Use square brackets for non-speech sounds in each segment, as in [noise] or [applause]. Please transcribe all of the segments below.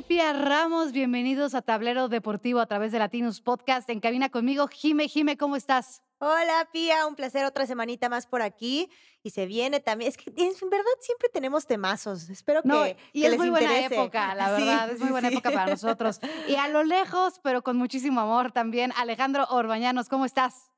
soy Pia Ramos. Bienvenidos a Tablero Deportivo a través de Latinos Podcast. En cabina conmigo, Jime. Jime, ¿cómo estás? Hola, Pia. Un placer otra semanita más por aquí. Y se viene también. Es que en verdad siempre tenemos temazos. Espero que. y es muy buena época, la [laughs] verdad. es muy buena época para nosotros. Y a lo lejos, pero con muchísimo amor también, Alejandro Orbañanos, ¿cómo estás?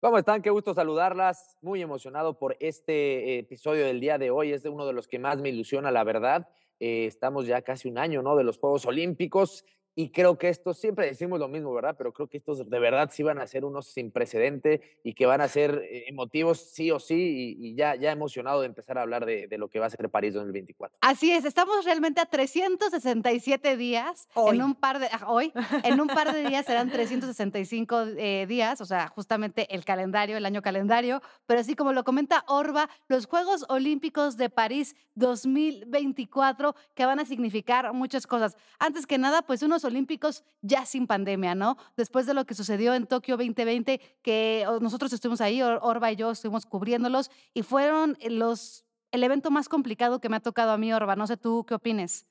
¿Cómo están? Qué gusto saludarlas. Muy emocionado por este episodio del día de hoy. Es de uno de los que más me ilusiona, la verdad. Eh, estamos ya casi un año, ¿no? De los Juegos Olímpicos y creo que estos, siempre decimos lo mismo, ¿verdad? Pero creo que estos de verdad sí van a ser unos sin precedente y que van a ser eh, emotivos sí o sí y, ya, ya emocionado de empezar a hablar de, lo que va a ser París 2024. Así es, estamos realmente a 367 días. Hoy. En un par de, hoy, en un par de días serán 365 eh, días, o sea, justamente el calendario, el año calendario. Pero así como lo comenta Orba, los Juegos Olímpicos de París 2024 que van a significar muchas cosas. Antes que nada, pues unos Olímpicos ya sin pandemia, ¿no? Después de lo que sucedió en Tokio 2020, que nosotros estuvimos ahí, Orba y yo estuvimos cubriéndolos y fueron los el evento más complicado que me ha tocado a mí, Orba. No sé tú qué opines.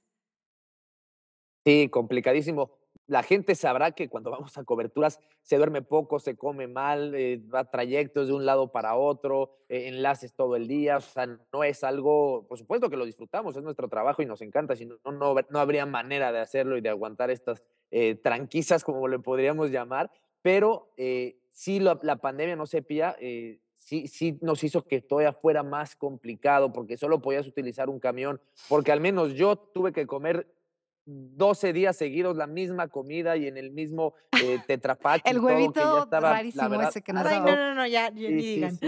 Sí, complicadísimo la gente sabrá que cuando vamos a coberturas se duerme poco, se come mal, eh, va trayectos de un lado para otro, eh, enlaces todo el día, o sea, no es algo, por supuesto que lo disfrutamos, es nuestro trabajo y nos encanta, si no, no, no habría manera de hacerlo y de aguantar estas eh, tranquisas, como le podríamos llamar, pero sí la, pandemia no se pía, sí, sí nos hizo que todavía fuera más complicado porque solo podías utilizar un camión, porque al menos yo tuve que comer 12 días seguidos la misma comida y en el mismo eh, [laughs] el huevito rarísimo ese que nos Ay, no, no, no, ya, ni digan.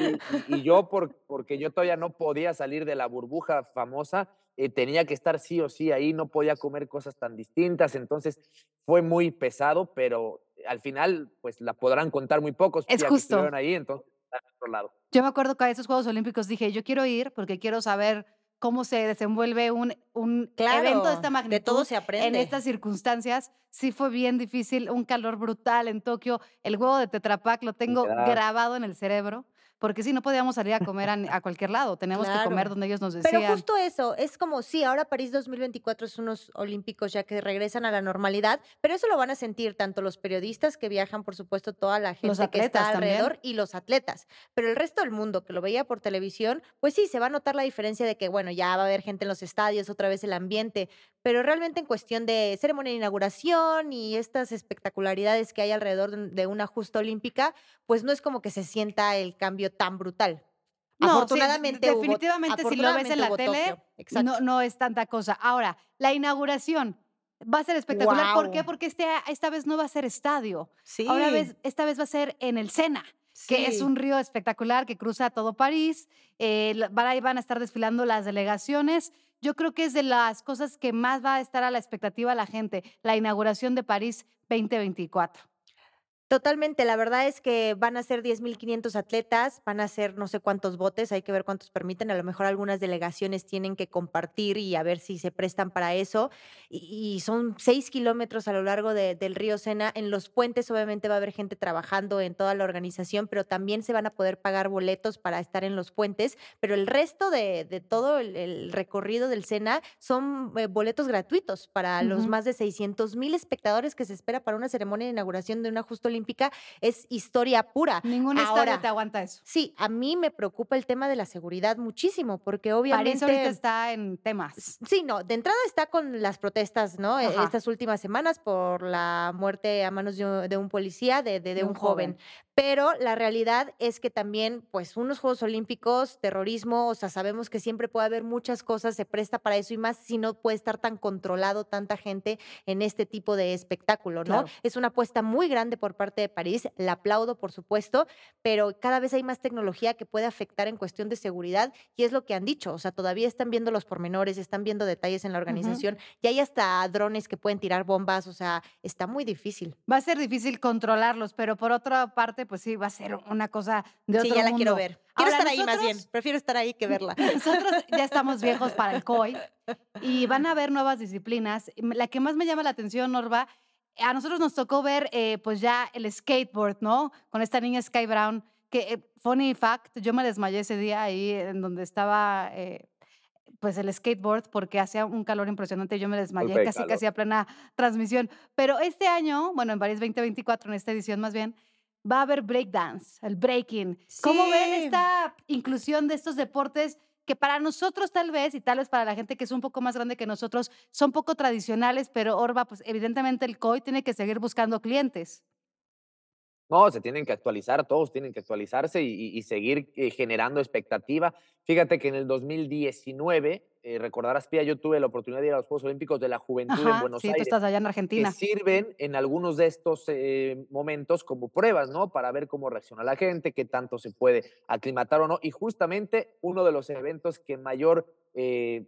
Y, yo, por, porque yo todavía no podía salir de la burbuja famosa, eh, tenía que estar sí o sí ahí, no podía comer cosas tan distintas, entonces fue muy pesado, pero al final, pues la podrán contar muy pocos. Es justo. ahí, entonces, otro lado. Yo me acuerdo que a esos Juegos Olímpicos dije, yo quiero ir porque quiero saber cómo se desenvuelve un, un evento de esta magnitud. De todo se aprende. En estas circunstancias, sí fue bien difícil, un calor brutal en Tokio. El huevo de Tetrapac lo tengo grabado en el cerebro porque si no podíamos salir a comer a, cualquier lado, [laughs] tenemos que comer donde ellos nos decían. Pero justo eso, es como, sí, ahora París 2024 es unos olímpicos ya que regresan a la normalidad, pero eso lo van a sentir tanto los periodistas que viajan, por supuesto, toda la gente que está alrededor y los atletas, pero el resto del mundo que lo veía por televisión, pues sí, se va a notar la diferencia de que, bueno, ya va a haber gente en los estadios, otra vez el ambiente, pero realmente en cuestión de ceremonia de inauguración y estas espectacularidades que hay alrededor de una justa olímpica, pues no es como que se sienta el cambio tan brutal. No, afortunadamente, definitivamente si lo ves en la tele, no, no, es tanta cosa. Ahora, la inauguración va a ser espectacular. ¿Por qué? Porque este, esta vez no va a ser estadio. Sí. Ahora vez, esta vez va a ser en el Sena, que es un río espectacular que cruza todo París. Eh, van a estar desfilando las delegaciones. Yo creo que es de las cosas que más va a estar a la expectativa la gente, la inauguración de París 2024. Totalmente, la verdad es que van a ser 10.500 atletas, van a ser no sé cuántos botes, hay que ver cuántos permiten, a lo mejor algunas delegaciones tienen que compartir y a ver si se prestan para eso. Y, son seis kilómetros a lo largo del río Sena. En los puentes obviamente va a haber gente trabajando en toda la organización, pero también se van a poder pagar boletos para estar en los puentes, pero el resto de, todo el, recorrido del Sena son eh, boletos gratuitos para los más de 600 mil espectadores que se espera para una ceremonia de inauguración de una justo olímpica es historia pura. Ningún estadio te aguanta eso. Sí, a mí me preocupa el tema de la seguridad muchísimo, porque obviamente. París ahorita está en temas. Sí, no, de entrada está con las protestas, ¿no? Estas últimas semanas por la muerte a manos de un, policía, de, de, un, joven. Pero la realidad es que también, pues, unos Juegos Olímpicos, terrorismo, o sea, sabemos que siempre puede haber muchas cosas, se presta para eso y más si no puede estar tan controlado tanta gente en este tipo de espectáculo, ¿no? Es una apuesta muy grande por parte de París, la aplaudo, por supuesto, pero cada vez hay más tecnología que puede afectar en cuestión de seguridad y es lo que han dicho, o sea, todavía están viendo los pormenores, están viendo detalles en la organización y hay hasta drones que pueden tirar bombas, o sea, está muy difícil. Va a ser difícil controlarlos, pero por otra parte, pues sí, va a ser una cosa de otro Sí, ya la quiero ver. Quiero estar ahí más bien. Prefiero estar ahí que verla. [laughs] Nosotros ya estamos viejos para el [laughs] COI y van a haber nuevas disciplinas. La que más me llama la atención, Norba, a nosotros nos tocó ver eh, pues ya el skateboard, ¿no? Con esta niña Sky Brown, que, eh, funny fact, yo me desmayé ese día ahí en donde estaba... Eh, pues el skateboard porque hacía un calor impresionante, yo me desmayé casi casi a plena transmisión. Pero este año, bueno, en París 2024, en esta edición más bien, va a haber breakdance, el breaking. ¿Cómo ven esta inclusión de estos deportes que para nosotros tal vez, y tal vez para la gente que es un poco más grande que nosotros, son poco tradicionales, pero Orba, pues evidentemente el COI tiene que seguir buscando clientes. No, se tienen que actualizar, todos tienen que actualizarse y, seguir eh, generando expectativa. Fíjate que en el 2019, eh, recordarás, Pia, yo tuve la oportunidad de ir a los Juegos Olímpicos de la Juventud en Buenos sí, Aires. tú estás allá en Argentina. Que sirven en algunos de estos eh, momentos como pruebas, ¿no? Para ver cómo reacciona la gente, qué tanto se puede aclimatar o no. Y justamente uno de los eventos que mayor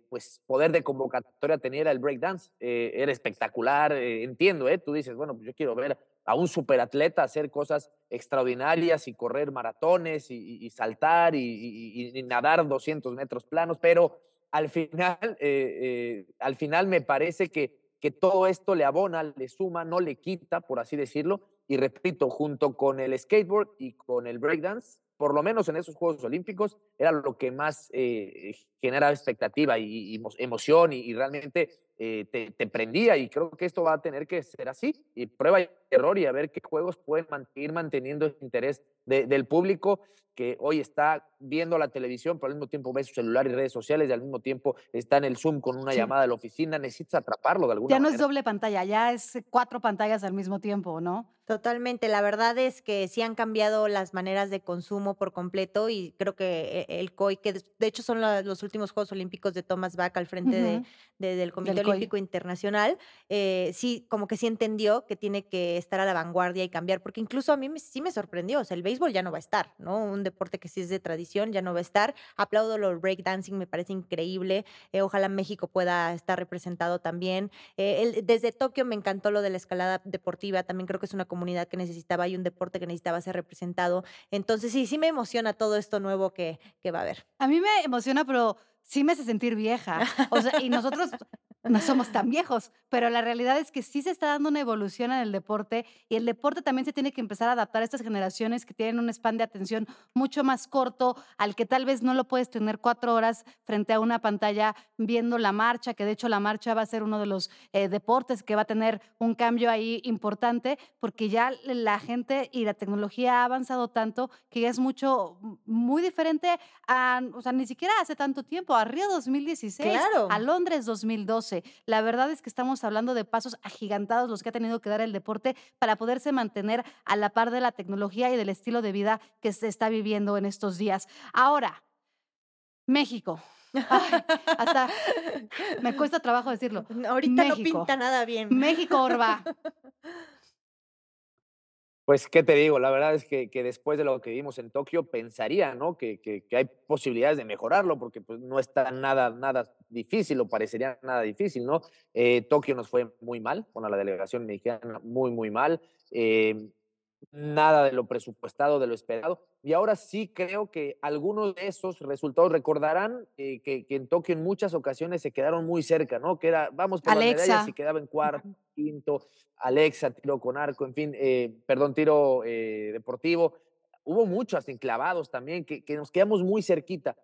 pues, poder de convocatoria tenía era el breakdance. era espectacular, entiendo, ¿eh? Tú dices, bueno, pues yo quiero ver a un superatleta hacer cosas extraordinarias y correr maratones y, saltar y, nadar 200 metros planos, pero al final, [laughs] eh, eh, al final me parece que, que todo esto le abona, le suma, no le quita, por así decirlo, y repito, junto con el skateboard y con el breakdance, por lo menos en esos Juegos Olímpicos, era lo que más eh, generaba expectativa y, emoción y, realmente eh, te, prendía. Y creo que esto va a tener que ser así. Y prueba y error y a ver qué juegos pueden ir manteniendo el interés del público que hoy está viendo la televisión, pero al mismo tiempo ve su celular y redes sociales y al mismo tiempo está en el Zoom con una llamada de la oficina. Necesitas atraparlo de alguna manera. Ya no es doble pantalla, ya es cuatro pantallas al mismo tiempo, ¿no? Totalmente. La verdad es que sí han cambiado las maneras de consumo por completo y creo que eh, el COI, que de hecho son los últimos Juegos Olímpicos de Thomas Bach al frente de, del Comité Olímpico Internacional, eh, sí, como que sí entendió que tiene que estar a la vanguardia y cambiar, porque incluso a mí sí me sorprendió, o sea, el béisbol ya no va a estar, ¿no? Un deporte que sí es de tradición ya no va a estar. Aplaudo los breakdancing, me parece increíble. Eh, ojalá México pueda estar representado también. desde Tokio me encantó lo de la escalada deportiva, también creo que es una comunidad que necesitaba y un deporte que necesitaba ser representado. Entonces, sí, sí me emociona todo esto nuevo que, que va a haber. A mí me emociona, pero sí me hace sentir vieja. O sea, y nosotros no somos tan viejos, pero la realidad es que sí se está dando una evolución en el deporte y el deporte también se tiene que empezar a adaptar a estas generaciones que tienen un span de atención mucho más corto, al que tal vez no lo puedes tener cuatro horas frente a una pantalla viendo la marcha, que de hecho la marcha va a ser uno de los eh, deportes que va a tener un cambio ahí importante, porque ya la gente y la tecnología ha avanzado tanto que ya es mucho, muy diferente a, o sea, ni siquiera hace tanto tiempo, a Río 2016, a Londres 2012 la verdad es que estamos hablando de pasos agigantados los que ha tenido que dar el deporte para poderse mantener a la par de la tecnología y del estilo de vida que se está viviendo en estos días. Ahora, México. hasta me cuesta trabajo decirlo. [laughs] Ahorita no pinta nada bien. México, Orba. [laughs] Pues, ¿qué te digo? La verdad es que, que, después de lo que vimos en Tokio, pensaría, ¿no? Que, que, hay posibilidades de mejorarlo, porque pues, no está nada, nada difícil, o parecería nada difícil, ¿no? Eh, Tokio nos fue muy mal, con la delegación mexicana muy, muy mal. Eh, nada de lo presupuestado, de lo esperado. Y ahora sí creo que algunos de esos resultados recordarán eh, que, que, en Tokio en muchas ocasiones se quedaron muy cerca, ¿no? Que era, vamos por Alexa. las medallas y quedaba en cuarto, quinto, Alexa, tiro con arco, en fin, eh, perdón, tiro eh, deportivo. Hubo muchos enclavados también, que, que nos quedamos muy cerquita.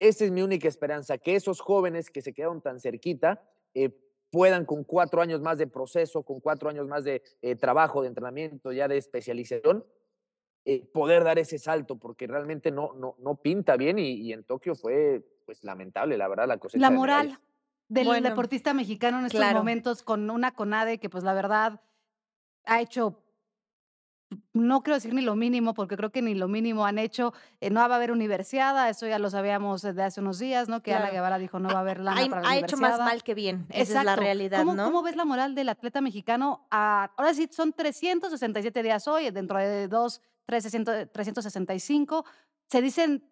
Esa es mi única esperanza, que esos jóvenes que se quedaron tan cerquita puedan con cuatro años más de proceso, con cuatro años más de eh, trabajo, de entrenamiento, ya de especialización, eh, poder dar ese salto, porque realmente no, no, no pinta bien y, en Tokio fue pues lamentable, la verdad, la cosecha. La moral del deportista mexicano en estos momentos con una CONADE que pues la verdad ha hecho no quiero decir ni lo mínimo, porque creo que ni lo mínimo han hecho. Eh, no va a haber universidad, eso ya lo sabíamos desde hace unos días, ¿no? Que Ana Guevara dijo no va a haber lana ha, para la Ha hecho más mal que bien, esa es la realidad, ¿Cómo, ¿no? ¿Cómo ves la moral del atleta mexicano? ahora sí, son 367 días hoy, dentro de dos, 365. Se dicen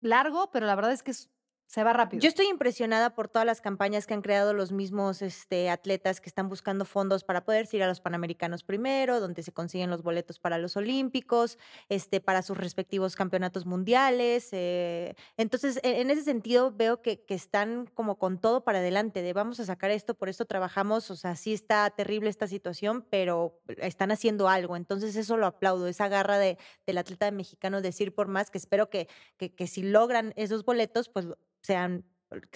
largo, pero la verdad es que es se va rápido. Yo estoy impresionada por todas las campañas que han creado los mismos este, atletas que están buscando fondos para poder ir a los Panamericanos primero, donde se consiguen los boletos para los Olímpicos, este, para sus respectivos campeonatos mundiales. Eh, entonces, e, en ese sentido, veo que, que, están como con todo para adelante, de vamos a sacar esto, por esto trabajamos, o sea, sí está terrible esta situación, pero están haciendo algo. Entonces, eso lo aplaudo, esa garra de, del atleta mexicano de decir por más, que espero que, que si logran esos boletos, pues sean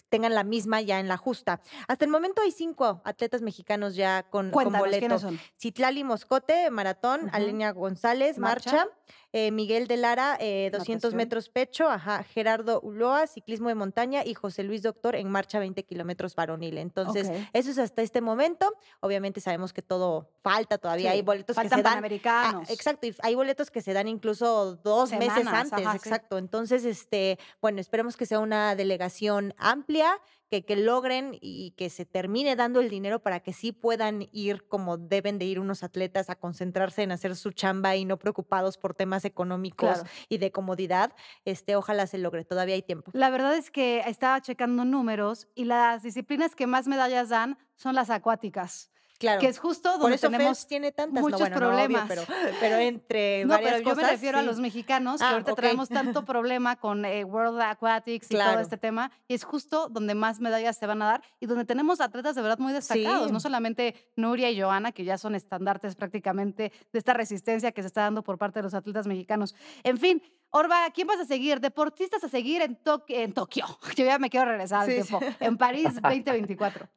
tengan la misma ya en la justa. Hasta el momento hay cinco atletas mexicanos ya con, con boleto. son? Citlali Moscote, maratón, Alenia González, marcha, eh, Miguel de Lara, 200 eh, metros pecho, ajá, Gerardo Uloa, ciclismo de montaña y José Luis Doctor en marcha 20 kilómetros varonil. Entonces, eso es hasta este momento. Obviamente sabemos que todo falta todavía. Hay boletos que se dan. Ah, exacto, y hay boletos que se dan incluso dos meses antes. exacto. Entonces, este, bueno, esperemos que sea una delegación amplia, que, que, logren y que se termine dando el dinero para que sí puedan ir como deben de ir unos atletas a concentrarse en hacer su chamba y no preocupados por temas económicos y de comodidad. Este, ojalá se logre, todavía hay tiempo. La verdad es que estaba checando números y las disciplinas que más medallas dan son las acuáticas. Claro. Que es justo donde Por eso tenemos tiene tantas muchos problemas. pero, pero, entre no, varias pero yo me refiero a los mexicanos, que ah, ahorita tenemos tanto [laughs] problema con eh, World Aquatics y todo este tema, y es justo donde más medallas se van a dar y donde tenemos atletas de verdad muy destacados, no solamente Nuria y Joana, que ya son estandartes prácticamente de esta resistencia que se está dando por parte de los atletas mexicanos. En fin, Orba, ¿quién vas a seguir? Deportistas a seguir en, en Tokio. [laughs] Yo ya me quiero regresar al tiempo. En París [laughs] 2024.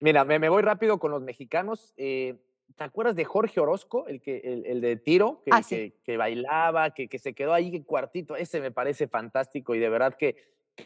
Mira, me, voy rápido con los mexicanos. Eh, ¿Te acuerdas de Jorge Orozco, el, que, el, de tiro, ah, que, que, bailaba, que, que, se quedó ahí en cuartito? Ese me parece fantástico y de verdad que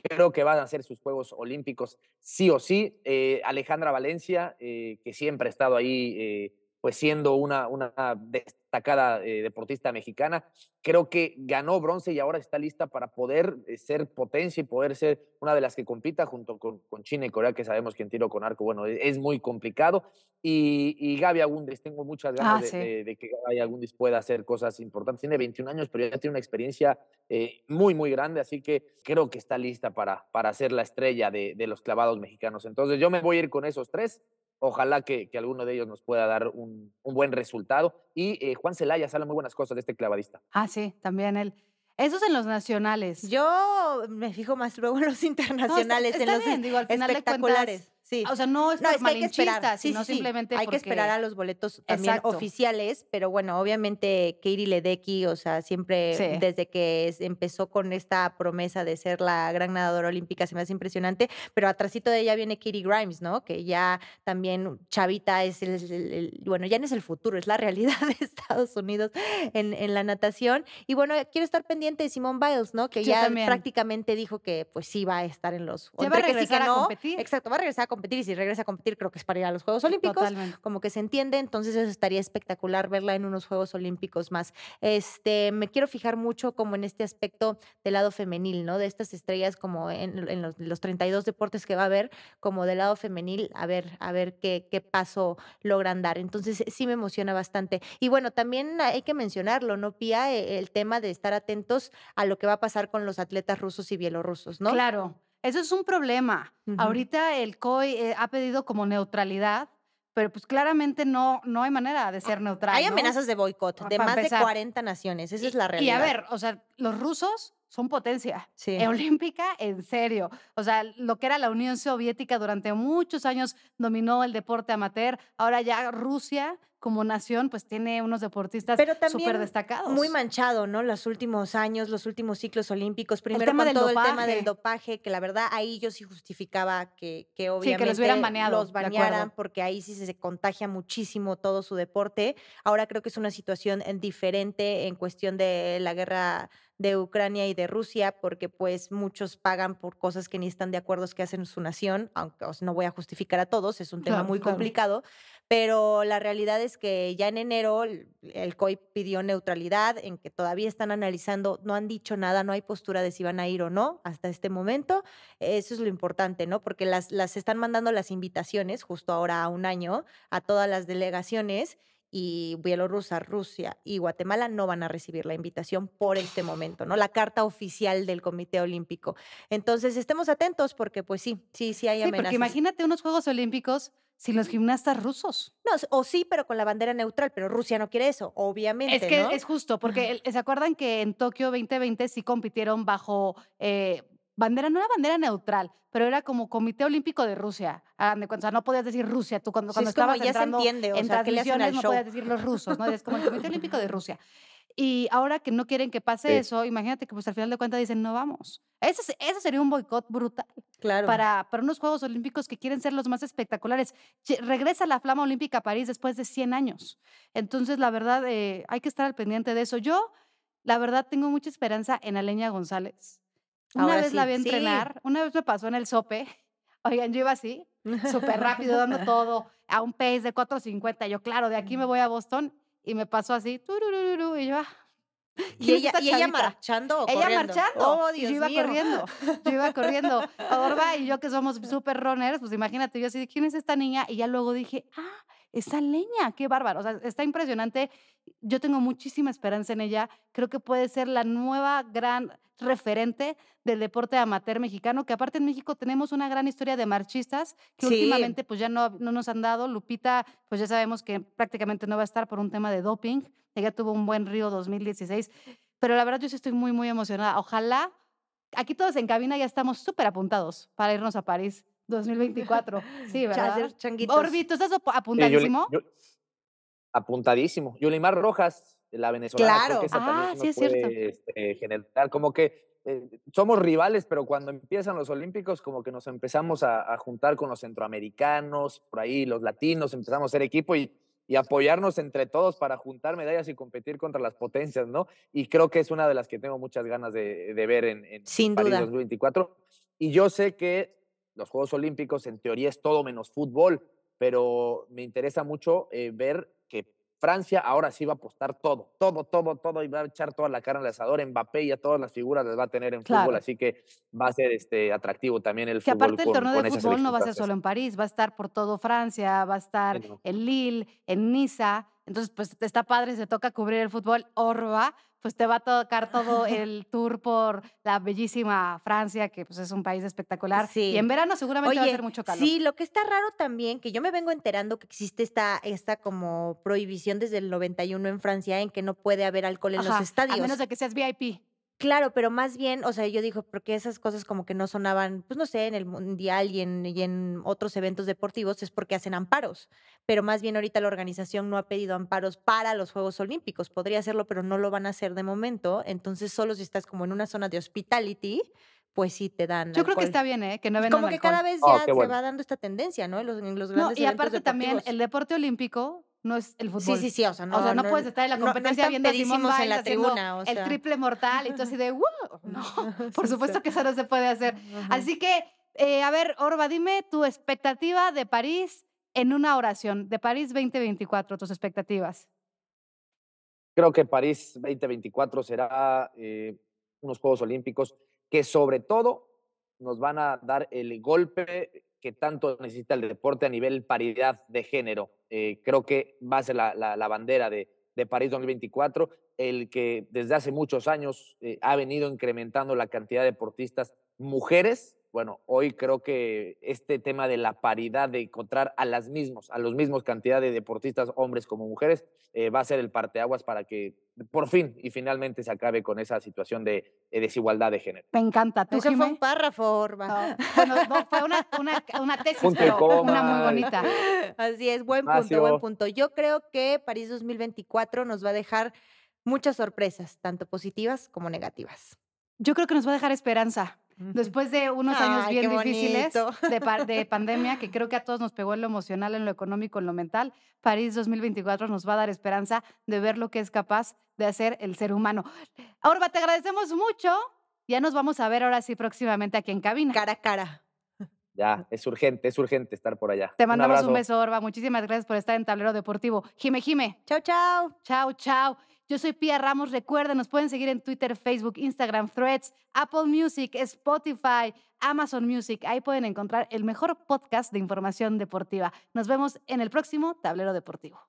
creo que van a ser sus Juegos Olímpicos sí o sí. Eh, Alejandra Valencia, eh, que siempre ha estado ahí pues siendo una, una destacada eh, deportista mexicana. Creo que ganó bronce y ahora está lista para poder eh, ser potencia y poder ser una de las que compita junto con, con China y Corea, que sabemos que en tiro con arco, bueno, e, es, muy complicado. Y, y, Gaby Agundis, tengo muchas ganas ah, de, que Gaby Agundis pueda hacer cosas importantes. Tiene 21 años, pero ya tiene una experiencia eh, muy, muy grande, así que creo que está lista para, para ser la estrella de, de los clavados mexicanos. Entonces yo me voy a ir con esos tres Ojalá que, alguno de ellos nos pueda dar un, buen resultado. Y eh, Juan Celaya sale muy buenas cosas de este clavadista. Ah, sí, también él. Esos en los nacionales. Yo me fijo más luego en los internacionales, en los digo, al final espectaculares. Sí. O sea, no es, no, es que hay que esperar. sino simplemente Hay que esperar a los boletos también oficiales, pero bueno, obviamente Katie Ledecky, o sea, siempre desde que empezó con esta promesa de ser la gran nadadora olímpica se me hace impresionante, pero atrásito de ella viene Katie Grimes, ¿no? Que ya también Chavita es el, bueno, ya no es el futuro, es la [laughs] realidad de Estados Unidos en, en la natación. Y bueno, quiero estar pendiente de Simone Biles, ¿no? Que ya prácticamente dijo que pues sí va a estar en los... Ya va a regresar a competir. Exacto, va a regresar a competir y si regresa a competir creo que es para ir a los Juegos Olímpicos. Como que se entiende, entonces eso estaría espectacular verla en unos Juegos Olímpicos más. Este, me quiero fijar mucho como en este aspecto del lado femenil, ¿no? De estas estrellas como en, los, los, 32 deportes que va a haber, como del lado femenil, a ver, a ver qué, qué paso logran dar. Entonces sí me emociona bastante. Y bueno, también hay que mencionarlo, ¿no, Pía? E, el tema de estar atentos a lo que va a pasar con los atletas rusos y bielorrusos, ¿no? Claro. Eso es un problema. Ahorita el COI eh, ha pedido como neutralidad, pero pues claramente no, no hay manera de ser neutral. Hay amenazas de boicot de más de 40 naciones, esa es la realidad. Y a ver, o sea, los rusos son potencia olímpica, en serio. O sea, lo que era la Unión Soviética durante muchos años dominó el deporte amateur, ahora ya Rusia como nación, pues tiene unos deportistas súper destacados. Muy manchado, ¿no? Los últimos años, los últimos ciclos olímpicos. Primero con todo el tema del dopaje, que la verdad ahí yo sí justificaba que, que obviamente los, hubieran baneado, los banearan, porque ahí sí se contagia muchísimo todo su deporte. Ahora creo que es una situación diferente en cuestión de la guerra de Ucrania y de Rusia, porque pues muchos pagan por cosas que ni están de acuerdo que hacen su nación, aunque no voy a justificar a todos, es un tema muy complicado, pero la realidad es que ya en enero el COI pidió neutralidad, en que todavía están analizando, no han dicho nada, no hay postura de si van a ir o no hasta este momento. Eso es lo importante, ¿no? Porque las, las están mandando las invitaciones justo ahora a un año a todas las delegaciones y Bielorrusia, Rusia y Guatemala no van a recibir la invitación por este momento, ¿no? La carta oficial del Comité Olímpico. Entonces, estemos atentos porque pues sí, sí, sí hay amenazas. Sí, porque imagínate unos Juegos Olímpicos sin los gimnastas rusos. No, o sí, pero con la bandera neutral, pero Rusia no quiere eso, obviamente. Es que es justo, porque ¿se acuerdan que en Tokio 2020 sí compitieron bajo eh, bandera, no era bandera neutral, pero era como Comité Olímpico de Rusia. O sea, no podías decir Rusia. Tú cuando, cuando estabas ya se entiende, o en sea, transmisiones no podías decir los rusos, ¿no? Es como el Comité Olímpico de Rusia. Y ahora que no quieren que pase eso, imagínate que pues al final de cuentas dicen, no vamos. Ese, ese sería un boicot brutal claro. para, para unos Juegos Olímpicos que quieren ser los más espectaculares. Regresa la flama olímpica a París después de 100 años. Entonces, la verdad, eh, hay que estar al pendiente de eso. Yo, la verdad, tengo mucha esperanza en Aleña González. Una vez la vi entrenar, una vez me pasó en el sope. [laughs] Oigan, yo iba así, súper rápido, dando [laughs] todo a un pace de 4.50. Yo, claro, de aquí me voy a Boston y me pasó así, y yo, ah, [laughs] ¿Y ella, ¿Y ella, marchando o Ella corriendo? marchando. Oh, Dios yo iba corriendo. Yo iba corriendo. Orba y yo que somos súper runners, pues imagínate, yo así, ¿quién es esta niña? Y ya luego dije, ah, esa leña, qué bárbaro. O sea, está impresionante. Yo tengo muchísima esperanza en ella. Creo que puede ser la nueva gran referente del deporte amateur mexicano, que aparte en México tenemos una gran historia de marchistas que últimamente pues ya no, no nos han dado. Lupita, pues ya sabemos que prácticamente no va a estar por un tema de doping. Ella tuvo un buen Río 2016, pero la verdad yo sí estoy muy, muy emocionada. Ojalá, aquí todos en cabina ya estamos súper apuntados para irnos a París 2024. [laughs] Sí, ¿verdad? Orbi, ¿tú estás apuntadísimo? apuntadísimo. Yulimar Rojas, la venezolana. Claro. ah, sí es cierto. Este, general, como que eh, somos rivales, pero cuando empiezan los Olímpicos, como que nos empezamos a, a, juntar con los centroamericanos, por ahí los latinos, empezamos a ser equipo y y apoyarnos entre todos para juntar medallas y competir contra las potencias, ¿no? Y creo que es una de las que tengo muchas ganas de, ver en, en Sin París duda. 2024. Y yo sé que los Juegos Olímpicos en teoría es todo menos fútbol, pero me interesa mucho eh, ver que Francia ahora sí va a apostar todo, todo, todo, todo y va a echar toda la cara al asador. Mbappé y a todas las figuras las va a tener en fútbol, así que va a ser este, atractivo también el que fútbol. aparte el torneo de fútbol no va a ser solo en París, va a estar por todo Francia, va a estar en Lille, en Niza. Entonces, pues está padre, se toca cubrir el fútbol. Orba, pues te va a tocar todo el tour por la bellísima Francia, que pues es un país espectacular. Sí. Y en verano seguramente va a ser mucho calor. Sí, lo que está raro también, que yo me vengo enterando que existe esta, esta como prohibición desde el 91 en Francia en que no puede haber alcohol en los estadios. A menos de que seas VIP. Claro, pero más bien, o sea, yo digo, porque esas cosas como que no sonaban, pues no sé, en el mundial y en, y en otros eventos deportivos es porque hacen amparos, pero más bien ahorita la organización no ha pedido amparos para los Juegos Olímpicos, podría hacerlo, pero no lo van a hacer de momento, entonces solo si estás como en una zona de hospitality, pues sí te dan. Yo creo que está bien, ¿eh? Que no Como que cada vez oh, ya se va dando esta tendencia, ¿no? En los, en los grandes no, y aparte también el deporte olímpico no es el fútbol. Sí, sí, sí, o sea, no, no, puedes estar en la competencia viendo a Simón en la tribuna, o sea. el triple mortal y tú así de, ¡wow! [laughs] No, [laughs] por supuesto que eso no se puede hacer. Así que, eh, a ver, Orba, dime tu expectativa de París en una oración, de París 2024, tus expectativas. Creo que París 2024 será eh, unos Juegos Olímpicos que sobre todo nos van a dar el golpe que tanto necesita el deporte a nivel paridad de género. Eh, creo que va a ser la, la, bandera de, de, París 2024, el que desde hace muchos años eh, ha venido incrementando la cantidad de deportistas mujeres bueno, hoy creo que este tema de la paridad, de encontrar a las mismos, a los mismos cantidad de deportistas, hombres como mujeres, eh, va a ser el parteaguas para que por fin y finalmente se acabe con esa situación de, desigualdad de género. Me encanta. ¿Tú, Eso fue un párrafo, Orba. bueno, fue una, una, una tesis, pero una muy bonita. Así es, buen punto, buen punto. Yo creo que París 2024 nos va a dejar muchas sorpresas, tanto positivas como negativas. Yo creo que nos va a dejar esperanza. Después de unos años bien difíciles de, de, [laughs] pandemia, que creo que a todos nos pegó en lo emocional, en lo económico, en lo mental, París 2024 nos va a dar esperanza de ver lo que es capaz de hacer el ser humano. Orba, te agradecemos mucho. Ya nos vamos a ver ahora sí próximamente aquí en cabina. Cara a cara. Ya, es urgente, es urgente estar por allá. Te mandamos un, un beso, Orba. Muchísimas gracias por estar en Tablero Deportivo. Jime, Jime. Chao, chao. Chao, chao. Yo soy Pia Ramos. Recuerden, nos pueden seguir en Twitter, Facebook, Instagram, Threads, Apple Music, Spotify, Amazon Music. Ahí pueden encontrar el mejor podcast de información deportiva. Nos vemos en el próximo Tablero Deportivo.